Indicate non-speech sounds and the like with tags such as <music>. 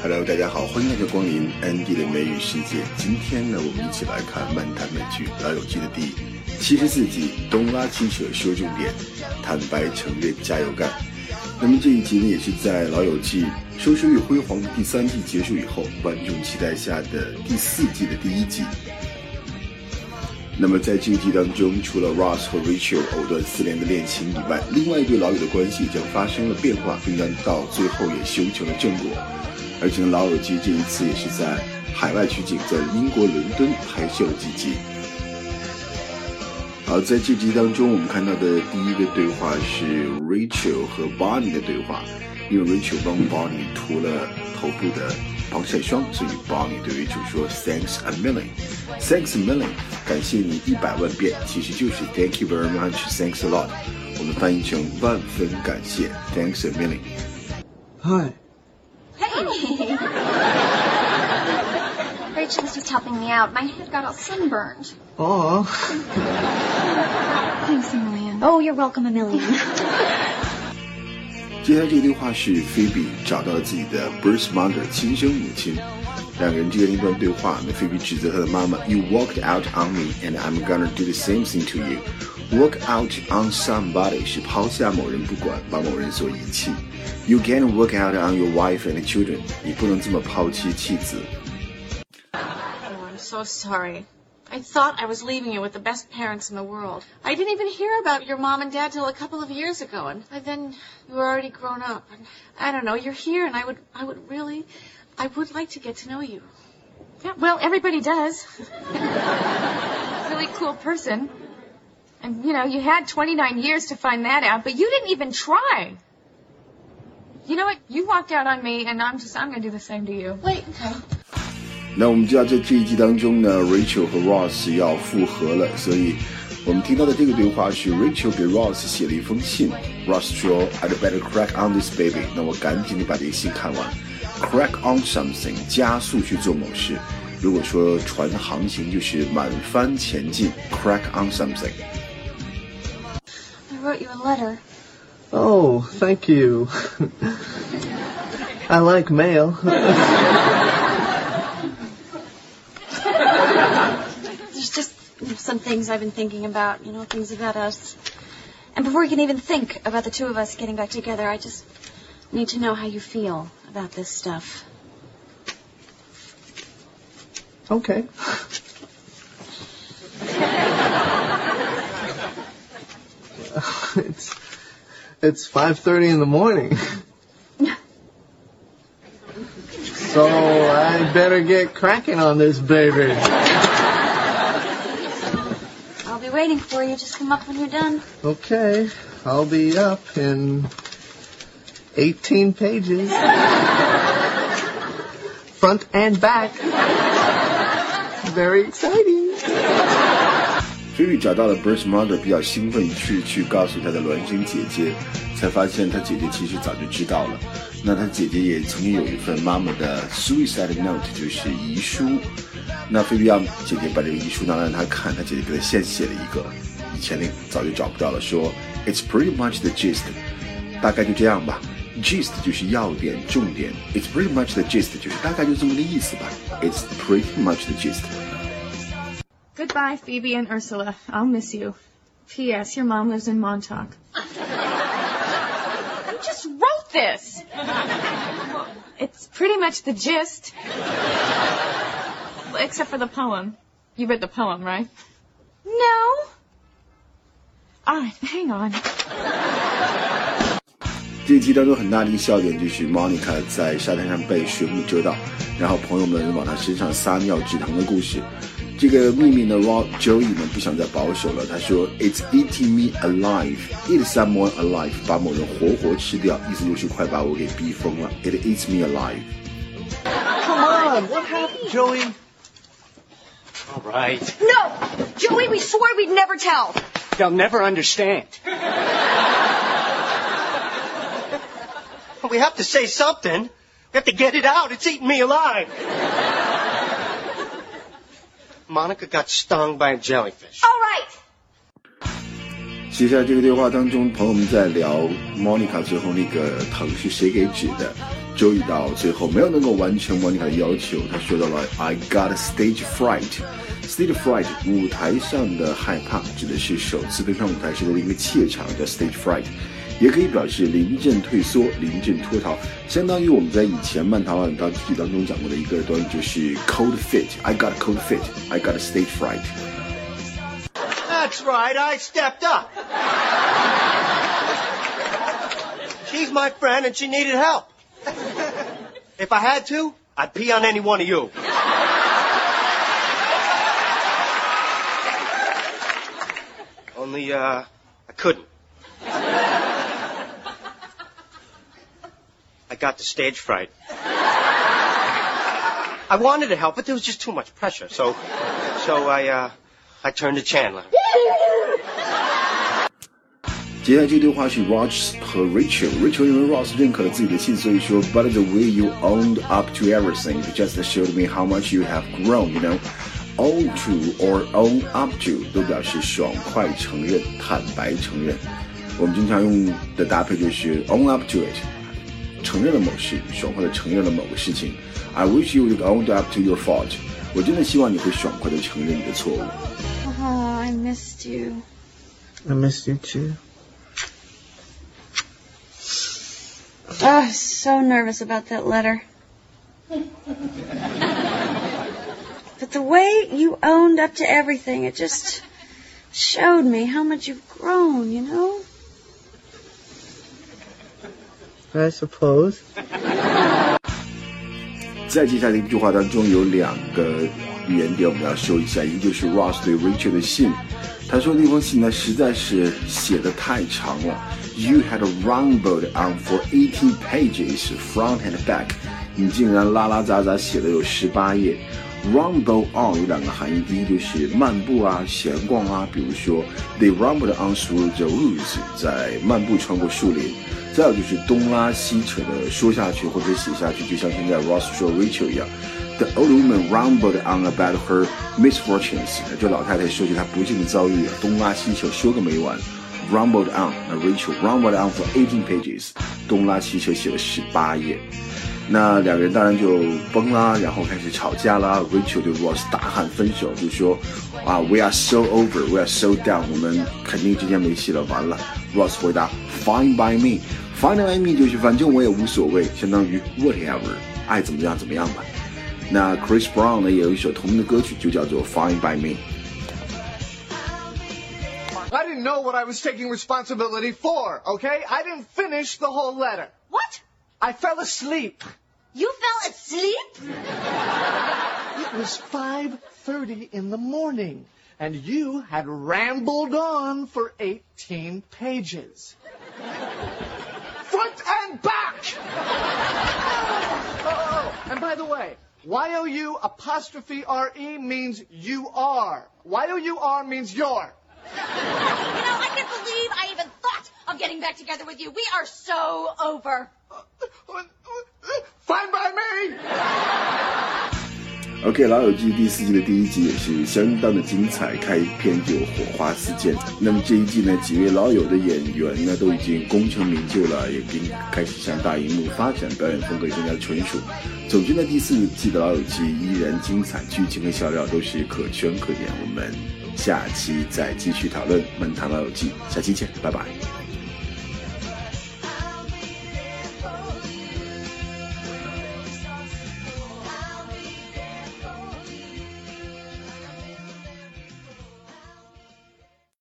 Hello，大家好，欢迎大家光临 Andy 的美语世界。今天呢，我们一起来看漫谈美剧《老友记》的第七十四集，东拉西扯说重点，坦白承认加油干。那么这一集呢，也是在《老友记》收视率辉煌第三季结束以后，观众期待下的第四季的第一集。那么在这一季当中，除了 Ross 和 Rachel 藕断丝连的恋情以外，另外一对老友的关系也将发生了变化，并将到最后也修成了正果。而且呢，老友记这一次也是在海外取景，在英国伦敦拍摄了几集。好，在这集当中，我们看到的第一个对话是 Rachel 和 Bonnie 的对话，因为 Rachel 帮 Bonnie 涂了头部的防晒霜，所以 Bonnie 对 Rachel 说 Thanks a million，Thanks a million，感谢你一百万遍，其实就是 Thank you very much，Thanks a lot，我们翻译成万分感谢，Thanks a million。Hi. Rachel's just helping me out. My head got all sunburned. Aw. Thanks a million. Oh, you're welcome a million. 接下来这个对话是菲比找到了自己的 birth mother 亲生母亲，两个人之间的一段对话。那菲比指责她的妈妈：“You walked out on me, and I'm gonna do the same thing to you. Walk out on somebody 是抛下某人不管，把某人所遗弃。You can't walk out on your wife and children. 你不能这么抛弃妻子。 so sorry. I thought I was leaving you with the best parents in the world. I didn't even hear about your mom and dad till a couple of years ago, and then you were already grown up. And I don't know. You're here, and I would, I would really, I would like to get to know you. Yeah, well, everybody does. <laughs> really cool person. And, you know, you had 29 years to find that out, but you didn't even try. You know what? You walked out on me, and I'm just, I'm going to do the same to you. Wait, okay. 那我们知道，在这一季当中呢，Rachel 和 Ross 要复合了，所以我们听到的这个对话是 Rachel 给 Ross 写了一封信，Ross 说 I'd better crack on this baby，那我赶紧的把这个信看完，crack on something，加速去做某事。如果说船航行就是满帆前进，crack on something。I wrote you a letter. Oh, thank you. I like mail. There's just you know, some things I've been thinking about, you know, things about us. And before we can even think about the two of us getting back together, I just need to know how you feel about this stuff. Okay. <laughs> it's it's 5:30 in the morning. <laughs> so I better get cracking on this baby be waiting for you. Just come up when you're done. Okay. I'll be up in 18 pages. <laughs> Front and back. Very exciting. 菲瑞找到了 birth mother，比较兴奋，于是去告诉他的孪生姐姐，才发现他姐姐其实早就知道了。那他姐姐也曾经有一份妈妈的 suicide note，就是遗书。那菲比让姐姐把这个遗书拿来让她看，她姐姐给她现写了一个，以前那个早就找不到了，说 It's pretty much the gist，大概就这样吧。gist 就是要点、重点，It's pretty much the gist 就是大概就这么个意思吧。It's pretty much the gist。 Goodbye, Phoebe and Ursula. I'll miss you. P.S. Your mom lives in Montauk. <laughs> you just wrote this. It's pretty much the gist. Except for the poem. You read the poem, right? No. All right, hang on. <laughs> 这一集当中很大的一个笑点就是 Monica 在沙滩上被水母蛰到，然后朋友们往她身上撒尿止疼的故事。这个秘密呢，Ro Joey 呢不想再保守了，他说 It's eating me alive, eat someone alive，把某人活活吃掉，意思就是快把我给逼疯了。It eats me alive。 Come on, what happened, Joey? All right. No! Joey, we swore we'd never tell. They'll never understand. We have to say something. We have to get it out. It's eating me alive. Monica got stung by a jellyfish. All right. 接下来这个对话当中，朋友们在聊 Monica 最后那个疼是谁给指的 周一到最后没有能够完成莫妮卡的要求，他说到了 I got stage fright。Stage fright，舞台上的害怕，指的是首次登上舞台时的一个怯场，叫 stage fright，也可以表示临阵退缩、临阵脱逃，相当于我们在以前慢逃案当剧当中讲过的一个短语，就是 cold feet。I got cold feet。I got stage fright。That's right, I stepped up. She's my friend and she needed help. <laughs> If I had to, I'd pee on any one of you. Only, uh, I couldn't. I got the stage fright. I wanted to help, but there was just too much pressure, so, so I, uh, I turned to Chandler. 接下来这对话是 Ross 和 Rachel。Rachel 认为 Ross 认可了自己的信，所以说，But the way you owned up to everything just showed me how much you have grown. You know, own to or own up to 都表示爽快承认、坦白承认。我们经常用的搭配就是 own up to it，承认了某事，爽快的承认了某个事情。I wish you would own up to your fault. 我真的希望你会爽快的承认你的错误。 Oh, I missed you. I missed you too. Oh, I was so nervous about that letter. but the way you owned up to everything, it just showed me how much you've grown, you know? I suppose. 在接下来的一句话当中有两个语言点我们要说一下，一个就是 Ross 对 Rachel 的信，他说那封信呢实在是写的太长了 ，You had rumbled on for eighteen pages front and back，你竟然拉拉杂杂写了有十八页。Rumble on 有两个含义，第一就是漫步啊、闲逛啊，比如说 They rumbled on through the woods，在漫步穿过树林。再有就是东拉西扯的说下去或者写下去，就像现在 Ross 说 Rachel 一样。The old woman rumbled on about her misfortunes，就老太太说起她不幸的遭遇，东拉西扯说个没完。Rumbled on，那 Rachel rumbled on for eighteen pages，东拉西扯写了十八页。那两个人当然就崩啦，然后开始吵架啦。Rachel 对 Ross 大喊分手，就说啊，We are so over，We are so down，我们肯定之间没戏了，完了。Ross 回答，Fine by me，Fine by me 就是反正我也无所谓，相当于 whatever，爱怎么样怎么样吧。那 Chris Brown 呢也有一首同名的歌曲，就叫做 Fine by me。I didn't know what I was taking responsibility for, okay? I didn't finish the whole letter. What? I fell asleep. You fell asleep? <laughs> It was 5.30 in the morning, and you had rambled on for 18 pages. Front and back! <laughs> Oh, oh, oh, and by the way, Y-O-U apostrophe R-E means you are. Y-O-U-R means you're. You know, I can't believe I even thought of getting back together with you. We are so over. Fine by me! OK，《老友记》第四季的第一集也是相当的精彩，开篇就火花四溅。那么这一季呢，几位老友的演员呢都已经功成名就了，也并开始向大荧幕发展，表演风格也更加纯熟。总之呢，第四季的《老友记》依然精彩，剧情和笑料都是可圈可点。我们下期再继续讨论《漫谈老友记》，下期见，拜拜。